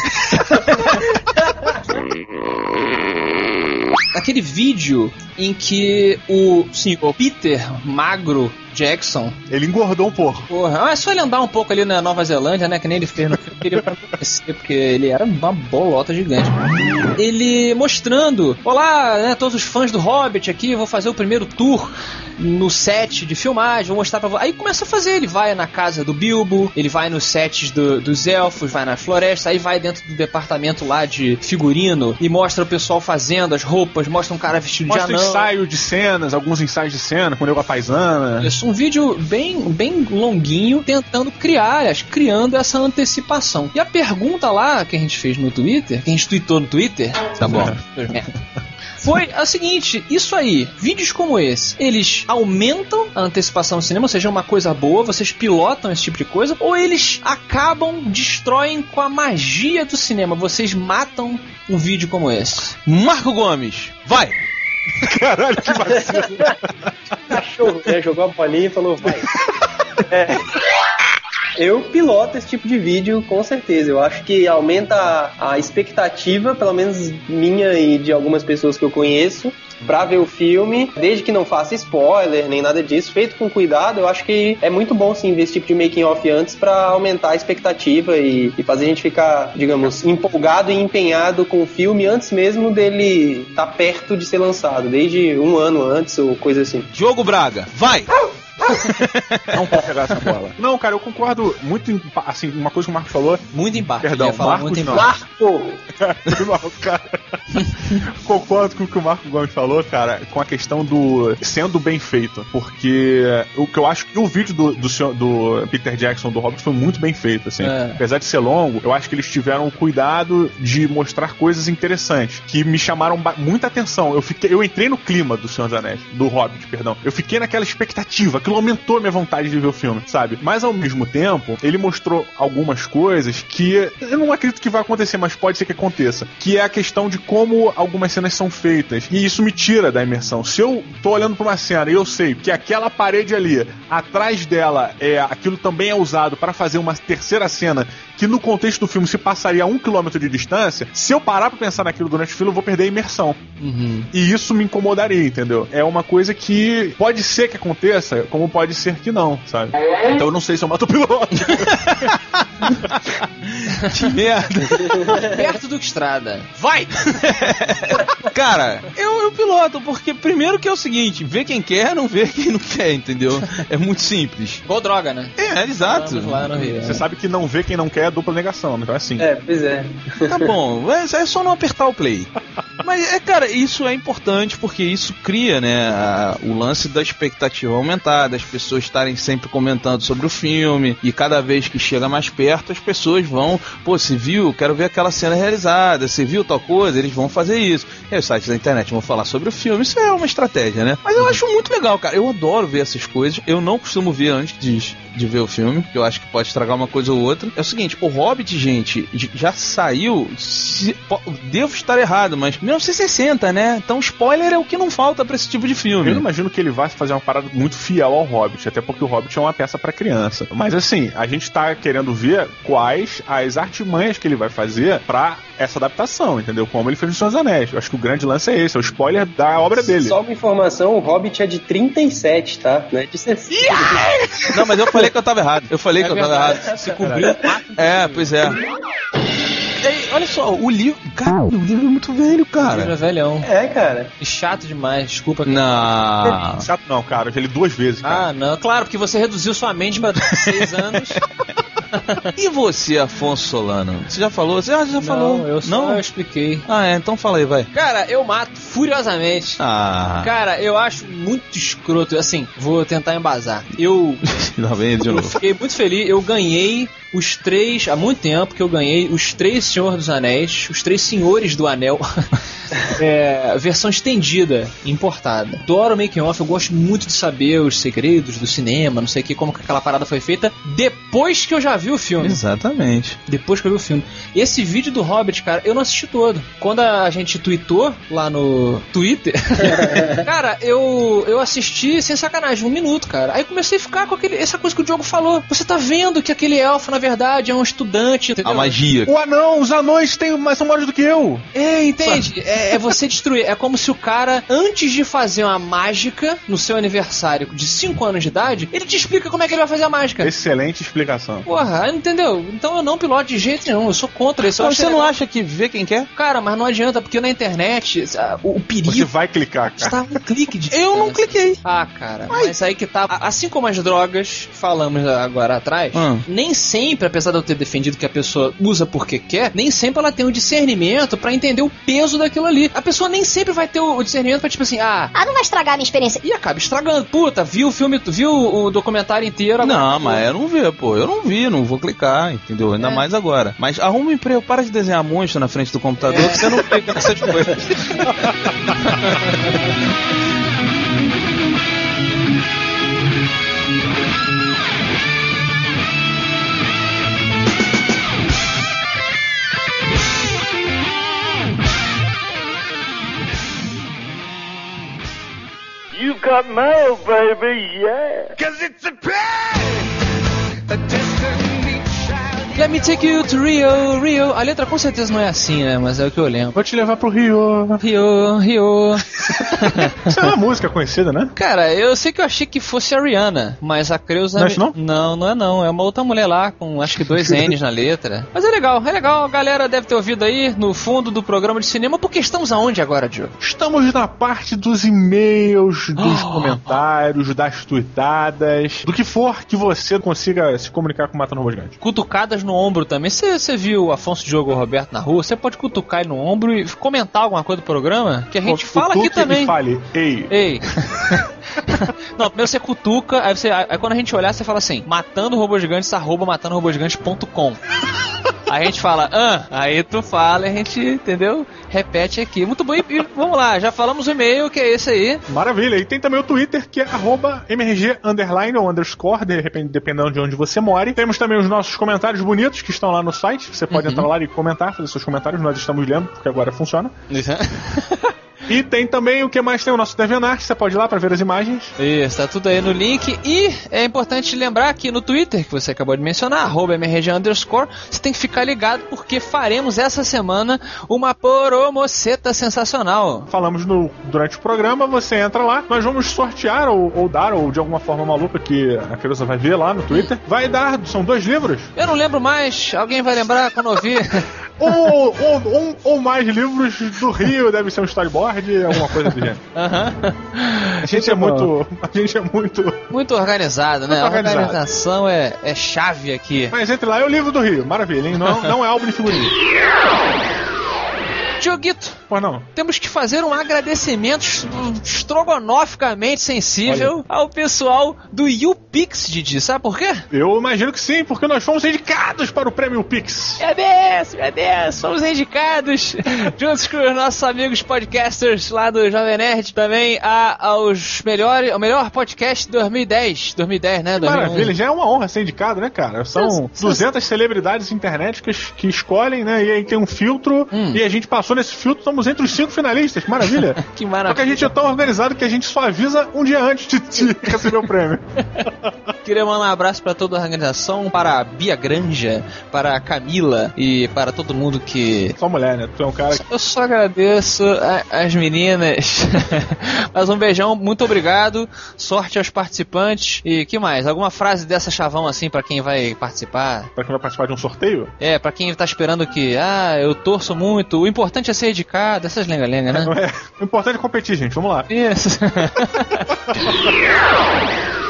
Aquele vídeo em que o senhor Peter Magro Jackson. Ele engordou um pouco. Porra, é só ele andar um pouco ali na Nova Zelândia, né? Que nem ele fez no filme, queria conhecer, porque ele era uma bolota gigante. Ele mostrando: Olá, né, todos os fãs do Hobbit aqui, vou fazer o primeiro tour no set de filmagem, vou mostrar pra vocês. Aí começa a fazer, ele vai na casa do Bilbo, ele vai nos sets do- dos elfos, vai na floresta, aí vai dentro do departamento lá de figurino e mostra o pessoal fazendo as roupas, mostra um cara vestido Mostra de anão. Ensaio de cenas, alguns ensaios de cena, com o nego a paisana. Isso, um vídeo bem, bem longuinho, tentando criar, aliás, criando essa antecipação. E a pergunta lá que a gente fez no Twitter, que a gente tweetou no Twitter, Tá bom. foi a seguinte: isso aí, vídeos como esse, eles aumentam a antecipação no cinema, ou seja, é uma coisa boa, vocês pilotam esse tipo de coisa, ou eles acabam, destroem com a magia do cinema, vocês matam um vídeo como esse. Marco Gomes, vai! [LAUGHS] Caralho, que vacilo. Cachorro, né? Jogou a bolinha e falou, vai. É. Eu piloto esse tipo de vídeo com certeza. Eu acho que aumenta a, a expectativa, pelo menos minha e de algumas pessoas que eu conheço, pra ver o filme, desde que não faça spoiler nem nada disso, feito com cuidado, eu acho que é muito bom sim ver esse tipo de making off antes pra aumentar a expectativa e, e fazer a gente ficar, digamos, empolgado e empenhado com o filme antes mesmo dele estar tá perto de ser lançado, desde um ano antes ou coisa assim. Diogo Braga, vai! [LAUGHS] Não pode pegar essa bola. Não, cara, eu concordo muito em, assim, uma coisa que o Marcos falou. Muito em parte. Perdão, falar Marcos muito em. Não, [LAUGHS] cara. [LAUGHS] Concordo com o que o Marco Gomes falou, cara, com a questão do sendo bem feito. Porque o que eu acho que o vídeo do, do, senhor- do Peter Jackson do Hobbit foi muito bem feito, assim. É. Apesar de ser longo, eu acho que eles tiveram o cuidado de mostrar coisas interessantes que me chamaram muita atenção. Eu fiquei, eu entrei no clima do Senhor dos Anéis, do Hobbit, perdão. Eu fiquei naquela expectativa, aquilo aumentou minha vontade de ver o filme, sabe? Mas ao mesmo tempo, ele mostrou algumas coisas que eu não acredito que vai acontecer, mas pode ser que aconteça. Que é a questão de como algumas cenas são feitas. E isso me tira da imersão. Se eu tô olhando pra uma cena e eu sei que aquela parede ali, atrás dela, é aquilo também é usado para fazer uma terceira cena que no contexto do filme se passaria a um quilômetro de distância, se eu parar pra pensar naquilo durante o filme, eu vou perder a imersão. Uhum. E isso me incomodaria, entendeu? É uma coisa que pode ser que aconteça, como pode ser que não, sabe? Então eu não sei se eu mato o piloto. [LAUGHS] Que merda. Perto do Estrada. Vai! [LAUGHS] Cara, eu, eu piloto, porque primeiro que é o seguinte, vê quem quer, não vê quem não quer, entendeu? É muito simples. Igual droga, né? É, exato. Lá no Rio. Você sabe que não vê quem não quer é dupla negação, então é assim. É, pois é. Tá bom, é, é só não apertar o play. Mas, é, cara, isso é importante porque isso cria, né, a- o lance da expectativa aumentar, das pessoas estarem sempre comentando sobre o filme, e cada vez que chega mais perto, as pessoas vão, pô, você viu? Quero ver aquela cena realizada, você viu tal coisa? Eles vão fazer isso. E aí os sites da internet vão falar sobre o filme, isso é uma estratégia, né? Mas eu acho muito legal, cara. Eu adoro ver essas coisas. Eu não costumo ver antes de, de ver o filme, porque eu acho que pode estragar uma coisa ou outra. É o seguinte, o Hobbit, gente, já saiu. se- devo estar errado, mas 1960, né? Então spoiler é o que não falta pra esse tipo de Eu filme. não imagino que ele vá fazer uma parada muito fiel ao Hobbit, até porque o Hobbit é uma peça pra criança. Mas assim, a gente tá querendo ver quais as artimanhas que ele vai fazer pra essa adaptação, entendeu? Como ele fez no Senhor dos Anéis. Eu acho que o grande lance é esse, é o spoiler da obra dele. Só uma informação, o Hobbit é de 37, tá? Não é de 60. Não, mas eu falei que eu tava errado. Eu falei É que eu tava verdade. errado. Se cumpriu. É, pois é. Olha só, o livro. Cara, o livro é muito velho, Cara. cara. é velhão. É, cara. E chato demais, desculpa. Não. Chato não, cara. Eu já li duas vezes, cara. Ah, não. Claro, porque você reduziu sua mente pra seis [LAUGHS] anos. E você, Afonso Solano? Você já falou? Você já falou? Não, eu só expliquei. Ah, é, então fala aí, vai. Cara, eu mato furiosamente. Ah. Cara, eu acho muito escroto. Assim, vou tentar embasar. Eu [LAUGHS] Lá vem de Eu novo. fiquei muito feliz. Eu ganhei os três. Há muito tempo que eu ganhei os três Senhor dos Anéis, os três Senhores do Anel. [LAUGHS] é, versão estendida, importada. Adoro o making off, eu gosto muito de saber os segredos do cinema, não sei o que, como que aquela parada foi feita, depois que eu já vi o filme. Exatamente. Depois que eu vi o filme. Esse vídeo do Hobbit, cara, eu não assisti todo. Quando a gente tweetou lá no Twitter, [LAUGHS] cara, eu, eu assisti sem sacanagem, um minuto, cara. Aí comecei a ficar com aquele, essa coisa que o Diogo falou. Você tá vendo que aquele elfo, na verdade, é um estudante, entendeu? A magia. O anão, os anões têm, mas são maiores do que eu. É, entende? É, é você destruir. É como se o cara, antes de fazer uma mágica no seu aniversário de 5 anos de idade, ele te explica como é que ele vai fazer a mágica. Excelente explicação. Porra, entendeu? Então eu não piloto de jeito nenhum, eu sou contra isso. Mas você não legal. acha que vê quem quer? Cara, mas não adianta, porque na internet o, o perigo Você vai clicar, cara. está um clique de Eu não cliquei. Ah, cara, mas aí que tá. Assim como as drogas, falamos agora atrás, Hum. nem sempre, apesar de eu ter defendido que a pessoa usa porque quer, nem sempre ela tem o discernimento pra entender o peso daquilo ali. A pessoa nem sempre vai ter o discernimento pra tipo assim, ah. Ah, não vai estragar a minha experiência. E acaba estragando. Puta, viu o filme, viu o documentário inteiro agora. Não, mas eu não vi, pô. Eu não vi, não vou clicar, entendeu? Ainda É. mais agora. Mas arruma um emprego, para de desenhar monstro na frente do computador, É. que você não clica nessas coisas. [LAUGHS] got mail, baby, yeah. Cause it's a pain, a Let me take you to Rio, Rio. A letra com certeza não é assim, né? Mas é o que eu lembro. Vou te levar pro Rio. Rio, Rio. [LAUGHS] Isso é uma música conhecida, né? Cara, eu sei que eu achei que fosse a Rihanna, mas a Creuza. Não é não? Não, não é não. É uma outra mulher lá com acho que dois N's na letra. Mas é legal, é legal. A galera deve ter ouvido aí no fundo do programa de cinema, porque estamos aonde agora, Diogo? Estamos na parte dos e-mails, dos Oh. [GASPS] comentários, das tuitadas, do que for que você consiga se comunicar com o Matando Robô Gigante. Cutucadas no ombro também. Você você viu o Afonso Diogo Roberto na rua? Você pode cutucar ele no ombro e comentar alguma coisa do programa? Que a gente fala aqui também. Fale, ei, Ei. [LAUGHS] Não, primeiro você cutuca, aí, você, aí quando a gente olhar, você fala assim: matando robôs gigantes, arroba matandorobogigantes.com. Aí a gente fala, ah, aí tu fala e a gente, entendeu? Repete aqui. Muito bom, e, e vamos lá, já falamos o e-mail, que é esse aí. Maravilha. E tem também o Twitter, que é arroba MRG underline ou underscore, de repente, dependendo de onde você mora. Temos também os nossos comentários bonitos que estão lá no site. Você pode Uhum. entrar lá e comentar, fazer seus comentários. Nós estamos lendo, porque agora funciona. [LAUGHS] E tem também o que mais tem o nosso DeviantArt, você pode ir lá para ver as imagens. Isso, tá tudo aí no link. E é importante lembrar aqui no Twitter, que você acabou de mencionar, arroba underscore, você tem que ficar ligado porque faremos essa semana uma poromoceta sensacional. Falamos no, durante o programa, você entra lá, nós vamos sortear ou, ou dar, ou de alguma forma maluca que a criança vai ver lá no Twitter. Vai dar, são dois livros, Eu não lembro mais, alguém vai lembrar quando ouvir. [LAUGHS] ou, ou, um, ou mais livros do Rio, deve ser um storyboard, alguma coisa do gênero. Aham. A gente é muito. A gente é muito. Muito organizado, né? Muito A organizado. organização é, é chave aqui. Mas entre lá é o livro do Rio, maravilha, hein? Não, não é álbum de figurinha. Dioguito, Pois não. temos que fazer um agradecimento est- estrogonoficamente sensível ao pessoal do YouPix, Didi. Sabe por quê? Eu imagino que sim, porque nós fomos indicados para o prêmio Pix. Meu Deus, meu Deus, somos indicados, [LAUGHS] juntos com os nossos amigos podcasters lá do Jovem Nerd, também a, aos melhores, o melhor podcast de 2010, 2010, né? Que 2011. maravilha, já é uma honra ser indicado, né, cara? São Sim, sim. 200 celebridades internéticas que escolhem, né? E aí tem um filtro, Hum. e a gente passou nesse filtro, estamos entre os cinco finalistas, [LAUGHS] que maravilha. Que Porque a maravilha. gente é tão organizado que a gente só avisa um dia antes de, de [LAUGHS] receber o prêmio. [LAUGHS] Queria mandar um abraço para toda a organização, para a Bia Granja, para a Camila e para todo mundo que. Só mulher, né? Tu é um cara que. Eu só agradeço a- as meninas. Mas um beijão, muito obrigado. Sorte aos participantes. E que mais? Alguma frase dessa chavão assim para quem vai participar? Pra quem vai participar de um sorteio? É, pra quem tá esperando que, ah, eu torço muito, o importante é ser dedicado, essas lenga-lenga, né? Não é? O importante é competir, gente. Vamos lá. Isso. [LAUGHS]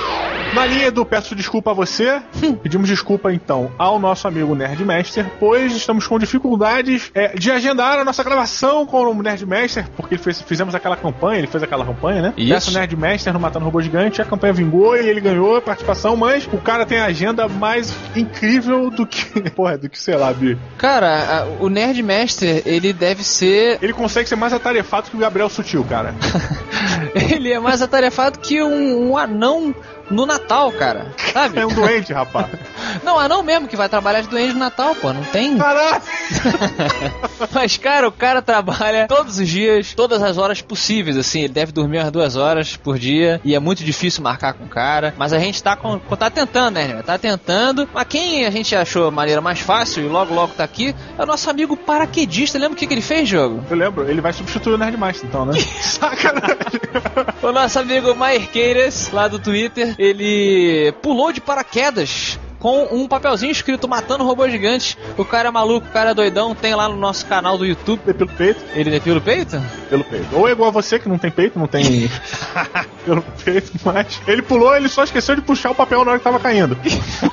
Na linha do Peço Desculpa a Você, pedimos desculpa então ao nosso amigo Nerdmaster, pois estamos com dificuldades é, de agendar a nossa gravação com o Nerdmaster, porque fez- fizemos aquela campanha, ele fez aquela campanha, né? Isso. Peço Nerdmaster no Matando Robô Gigante, a campanha vingou e ele ganhou a participação, mas o cara tem a agenda mais incrível do que, [LAUGHS] porra, do que sei lá, Bi. Cara, a- o Nerdmaster, ele deve ser. Ele consegue ser mais atarefado que o Gabriel Sutil, cara. [LAUGHS] Ele é mais atarefado que um, um anão no Natal, cara. Sabe? É um doente, rapaz. [LAUGHS] Não, anão mesmo que vai trabalhar de doente no Natal, pô. Não tem. Caraca! [LAUGHS] Mas, cara, o cara trabalha todos os dias, todas as horas possíveis, assim. Ele deve dormir umas duas horas por dia. E é muito difícil marcar com o cara. Mas a gente tá, com, tá tentando, né, Tá tentando. Mas quem a gente achou a maneira mais fácil e logo logo tá aqui é o nosso amigo paraquedista. Lembra o que, que ele fez, jogo? Eu lembro, ele vai substituir o Nerdmaster então, né? [LAUGHS] Sacanagem. O nosso amigo Maerqueiras, lá do Twitter, ele pulou de paraquedas com um papelzinho escrito Matando Robô Gigante. O cara é maluco, o cara é doidão, tem lá no nosso canal do YouTube. Pelo peito. Ele depila o peito? Pelo peito. Ou é igual a você que não tem peito, não tem. [LAUGHS] pelo peito, mas. Ele pulou, ele só esqueceu de puxar o papel na hora que tava caindo.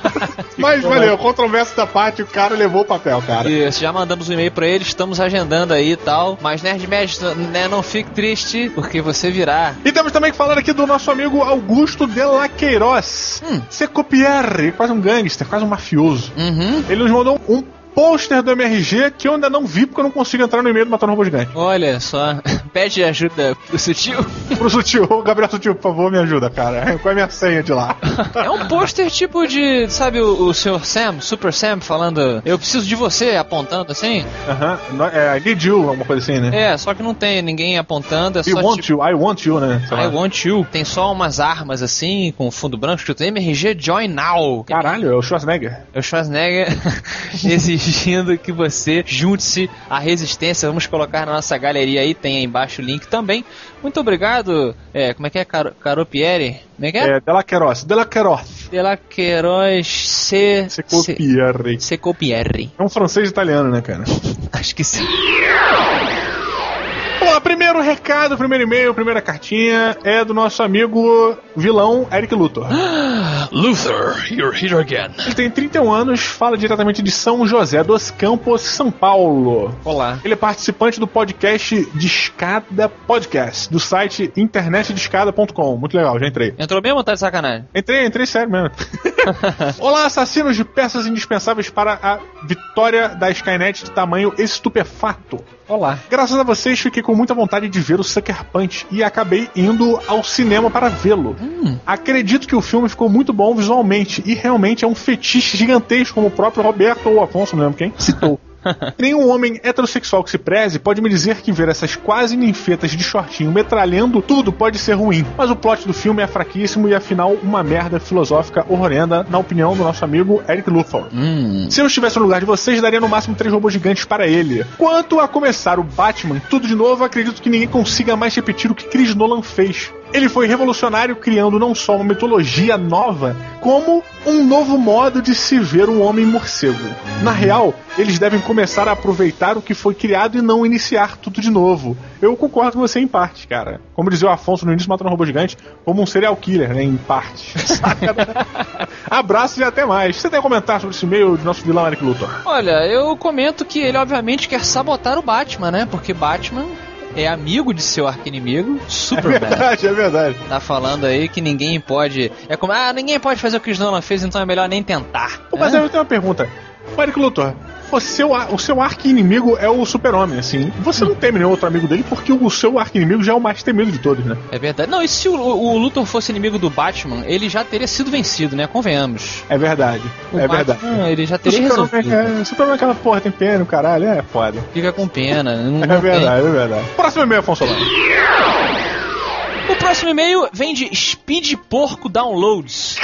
[LAUGHS] mas valeu, controvérsia da parte, o cara levou o papel, cara. Isso, já mandamos um e-mail pra ele, estamos agendando aí e tal. Mas Nerdmed, né, não fique triste, porque você virá. E temos também que falar aqui do nosso amigo Augusto de la Queiroz. Hum. Secopier, quase um gangster, quase um mafioso. Uhum. Ele nos mandou um pôster do MRG que eu ainda não vi porque eu não consigo entrar no e-mail do Matando Robô Gigante. Olha só, [LAUGHS] pede ajuda pro sutil. Pro Sutil, [LAUGHS] Gabriel Sutil, por favor, me ajuda, cara. [LAUGHS] Qual é a minha senha de lá? É um pôster tipo de, sabe, o, o Sr. Sam, Super Sam, falando eu preciso de você, apontando assim? Aham, no- é, I need you, alguma coisa assim, né? É, só que não tem ninguém apontando, é We só want tipo... you, I want you, né? Sei lá. I want you. Tem só umas armas assim, com fundo branco, escrito MRG Join Now. Caralho, é o Schwarzenegger. É o Schwarzenegger exigindo que você junte-se à resistência. Vamos colocar na nossa galeria aí, tem aí embaixo o link também. Muito obrigado. É, como é que é? Caro, Caro Pieri? Como é que é? É, Delaqueros, Delaqueros. De la Queiroz C... Secopierri. Secopierri. É um francês italiano, né, cara? [LAUGHS] Acho que sim. Lá, primeiro recado, primeiro e-mail, primeira cartinha é do nosso amigo vilão Eric Luthor. [GASPS] Luther, you're here again. Ele tem 31 anos, fala diretamente de São José dos Campos, São Paulo. Olá. Ele é participante do podcast Discada Podcast, do site internetdescada.com. Muito legal, já entrei. Entrou bem ou tá de sacanagem? Entrei, entrei sério mesmo. [LAUGHS] [LAUGHS] Olá, assassinos de peças indispensáveis para a vitória da Skynet de tamanho estupefato. Olá. Graças a vocês, fiquei com muita vontade de ver o Sucker Punch e acabei indo ao cinema para vê-lo. Acredito que o filme ficou muito bom visualmente e realmente é um fetiche gigantesco, como o próprio Roberto ou Afonso, não lembro quem, citou. [LAUGHS] [LAUGHS] Nenhum homem heterossexual que se preze pode me dizer que ver essas quase ninfetas de shortinho metralhando tudo pode ser ruim. Mas o plot do filme é fraquíssimo e afinal uma merda filosófica horrenda, na opinião do nosso amigo Eric Luthor. Se eu estivesse no lugar de vocês, daria no máximo três robôs gigantes para ele. Quanto a começar o Batman, tudo de novo, acredito que ninguém consiga mais repetir o que Chris Nolan fez. Ele foi revolucionário criando não só uma mitologia nova, como um novo modo de se ver um homem morcego. Na real, eles devem começar a aproveitar o que foi criado e não iniciar tudo de novo. Eu concordo com você em parte, cara. Como dizia o Afonso no início matando um robô gigante, como um serial killer, né? Em parte. [LAUGHS] Abraço e até mais. Você tem a comentar sobre esse e-mail do nosso vilão Eric Luthor? Olha, eu comento que ele obviamente quer sabotar o Batman, né? Porque Batman é amigo de seu arqui-inimigo, É Superman. verdade, é verdade. Tá falando aí que ninguém pode. É como, ah, ninguém pode fazer o que o Nolan fez, então é melhor nem tentar. Pô, Mas É? eu tenho uma pergunta. O Eric Luthor, o, o seu arqui-inimigo é o super-homem, assim. Você não teme nenhum outro amigo dele porque o seu arqui-inimigo já é o mais temido de todos, né? É verdade. Não, e se o, o Luthor fosse inimigo do Batman, ele já teria sido vencido, né? Convenhamos. É verdade. O é Batman, verdade. ele já O teria super-homem resolvido. é, o super-homem é aquela porra, tem pena, caralho, é foda. Fica com pena. Não, É verdade, é verdade. Próximo e-mail, Afonso tem. O próximo e-mail vem de Speed Porco Downloads.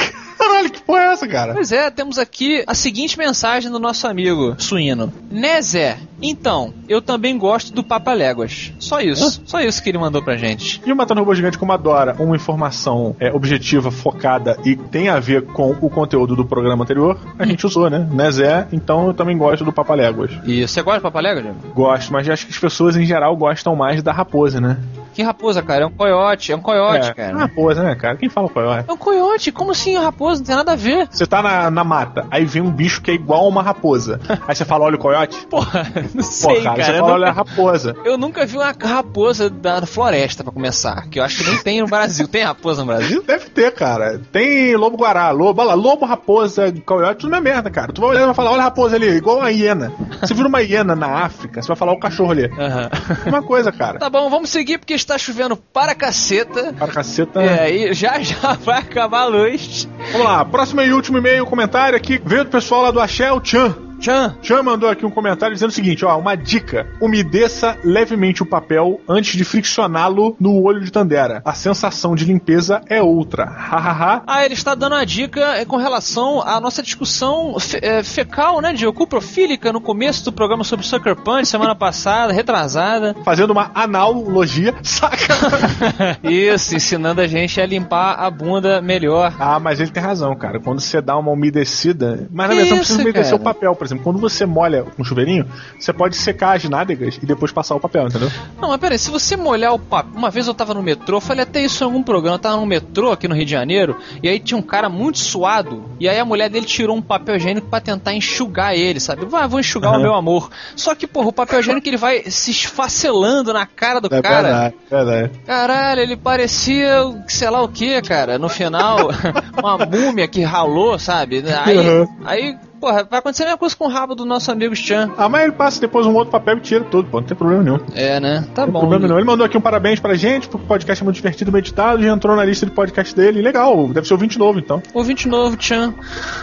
Caralho, que porra é essa, cara? Pois é, temos aqui a seguinte mensagem do nosso amigo suíno. Né, Zé? Então, eu também gosto do Papa Léguas. Só isso. Só isso que ele mandou pra gente. E o Matando Robô Gigante, como adora uma informação é, objetiva, focada e tem a ver com o conteúdo do programa anterior, a gente usou, né? Né, Zé? Então eu também gosto do Papaléguas. E você gosta do Papa Léguas? Gosto, mas acho que as pessoas em geral gostam mais da raposa, né? Que raposa, cara? É um coiote. É um coiote, é, cara. raposa, né, cara? Quem fala coiote? É um coiote. Como assim raposa? Não tem nada a ver. Você tá na, na mata, aí vem um bicho que é igual a uma raposa. [LAUGHS] Aí você fala, olha o coiote? Porra, [LAUGHS] não Pô, sei, cara, cara. você fala, nunca- olha a raposa. [LAUGHS] Eu nunca vi uma raposa da floresta, pra começar. Que eu acho que nem tem no Brasil. Tem raposa no Brasil? Deve ter, cara. Tem lobo guará, lobo, olha lá, lobo, raposa, coiote, tudo é merda, cara. Tu vai olhar e vai falar, olha a raposa ali, igual uma hiena. Você vira uma hiena na África, você vai falar o cachorro ali. Aham. Uma coisa, cara. Tá bom, vamos seguir porque está chovendo para caceta. Para caceta. É, e já já [LAUGHS] vai acabar a luz. Vamos lá, próximo e último e-mail, comentário aqui, veio do pessoal lá do Axé, o Chan. Chan. Chan mandou aqui um comentário dizendo o seguinte, ó, uma dica. Umedeça levemente o papel antes de friccioná-lo no olho de Tandera. A sensação de limpeza é outra. Hahaha. Ah, ele está dando uma dica é, com relação à nossa discussão fe- é, fecal, né, de ocuprofílica no começo do programa sobre Sucker Punch, semana passada, retrasada. Fazendo uma analogia, [LAUGHS] saca? [LAUGHS] Isso, ensinando a gente a limpar a bunda melhor. Ah, mas ele tem razão, cara. Quando você dá uma umedecida. Mas na verdade não precisa umedecer o papel, por exemplo. Quando você molha com chuveirinho, você pode secar as nádegas e depois passar o papel, entendeu? Não, mas peraí, se você molhar o papel. Uma vez eu tava no metrô, falei até isso em algum programa, eu tava no metrô aqui no Rio de Janeiro, e aí tinha um cara muito suado, e aí a mulher dele tirou um papel higiênico pra tentar enxugar ele, sabe? Vai, vou enxugar o Aham. meu amor. Só que, porra, o papel higiênico ele vai se esfacelando na cara do É cara. verdade, verdade. Caralho, ele parecia, sei lá o que, cara. No final, [LAUGHS] uma múmia que ralou, sabe? Aí, Uhum. aí porra, vai acontecer a mesma coisa com o rabo do nosso amigo Chan. Ah, mas ele passa depois um outro papel e tira tudo, pô. Não tem problema nenhum. É, né? Tá Não tem bom. problema não. Ele mandou aqui um parabéns pra gente, porque o podcast é muito divertido, bem editado, já entrou na lista de podcast dele. Legal, deve ser ouvinte novo, então. Ouvinte novo, Chan.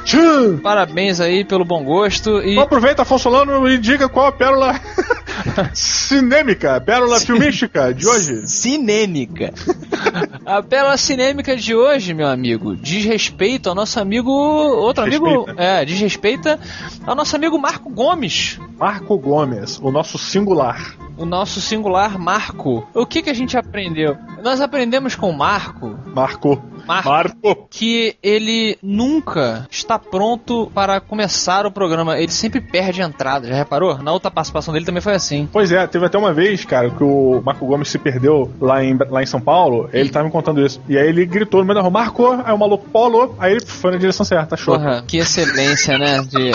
Tchau! Parabéns aí pelo bom gosto e. Então aproveita, Afonso Solano, e diga qual a pérola [LAUGHS] cinêmica, pérola filmística de hoje. [LAUGHS] Cinêmica. A pérola cinêmica de hoje, meu amigo, diz respeito ao nosso amigo. Outro amigo. Respeita. É, diz respeito ao nosso amigo Marco Gomes. Marco Gomes, o nosso singular. O nosso singular Marco. O que, que a gente aprendeu? Nós aprendemos com o Marco. Marco. Marco. Marco. Que ele nunca está pronto para começar o programa. Ele sempre perde a entrada, já reparou? Na outra participação dele também foi assim. Pois é, teve até uma vez, cara, que o Marco Gomes se perdeu lá em, lá em São Paulo, ele tava me contando isso. E aí ele gritou no meio da rua, Marco, aí o maluco polo, aí ele foi na direção certa, achou. Porra, que excelência, né? De...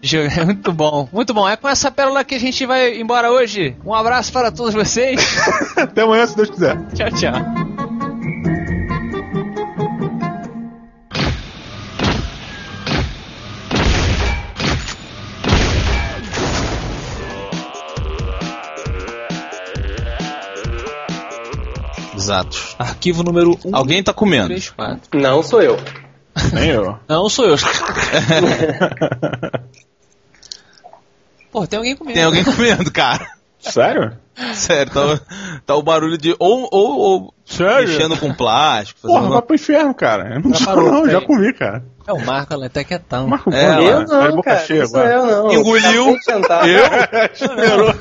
[LAUGHS] de- muito bom, muito bom. É com essa pérola que a gente vai embora hoje. Um abraço para todos vocês. [LAUGHS] Até amanhã, se Deus quiser. tchau, tchau. Exato. Arquivo número 1. Alguém tá comendo. 3, 4. Não sou eu. Nem eu. Não, sou eu. [LAUGHS] Pô, tem alguém comendo. Tem alguém comendo, cara. Sério? Sério, tá, tá o barulho de. Ou, ou, ou Sério? mexendo com plástico. Porra, fazendo vai pro inferno, cara. Eu não Já sou, parou, não, já comi, cara. É o Marco, ela até quietão. Marco É, Gomes, Eu tá de não, cara. cheia Não sou eu, não. Engoliu. De jantar. [LAUGHS] Esperou.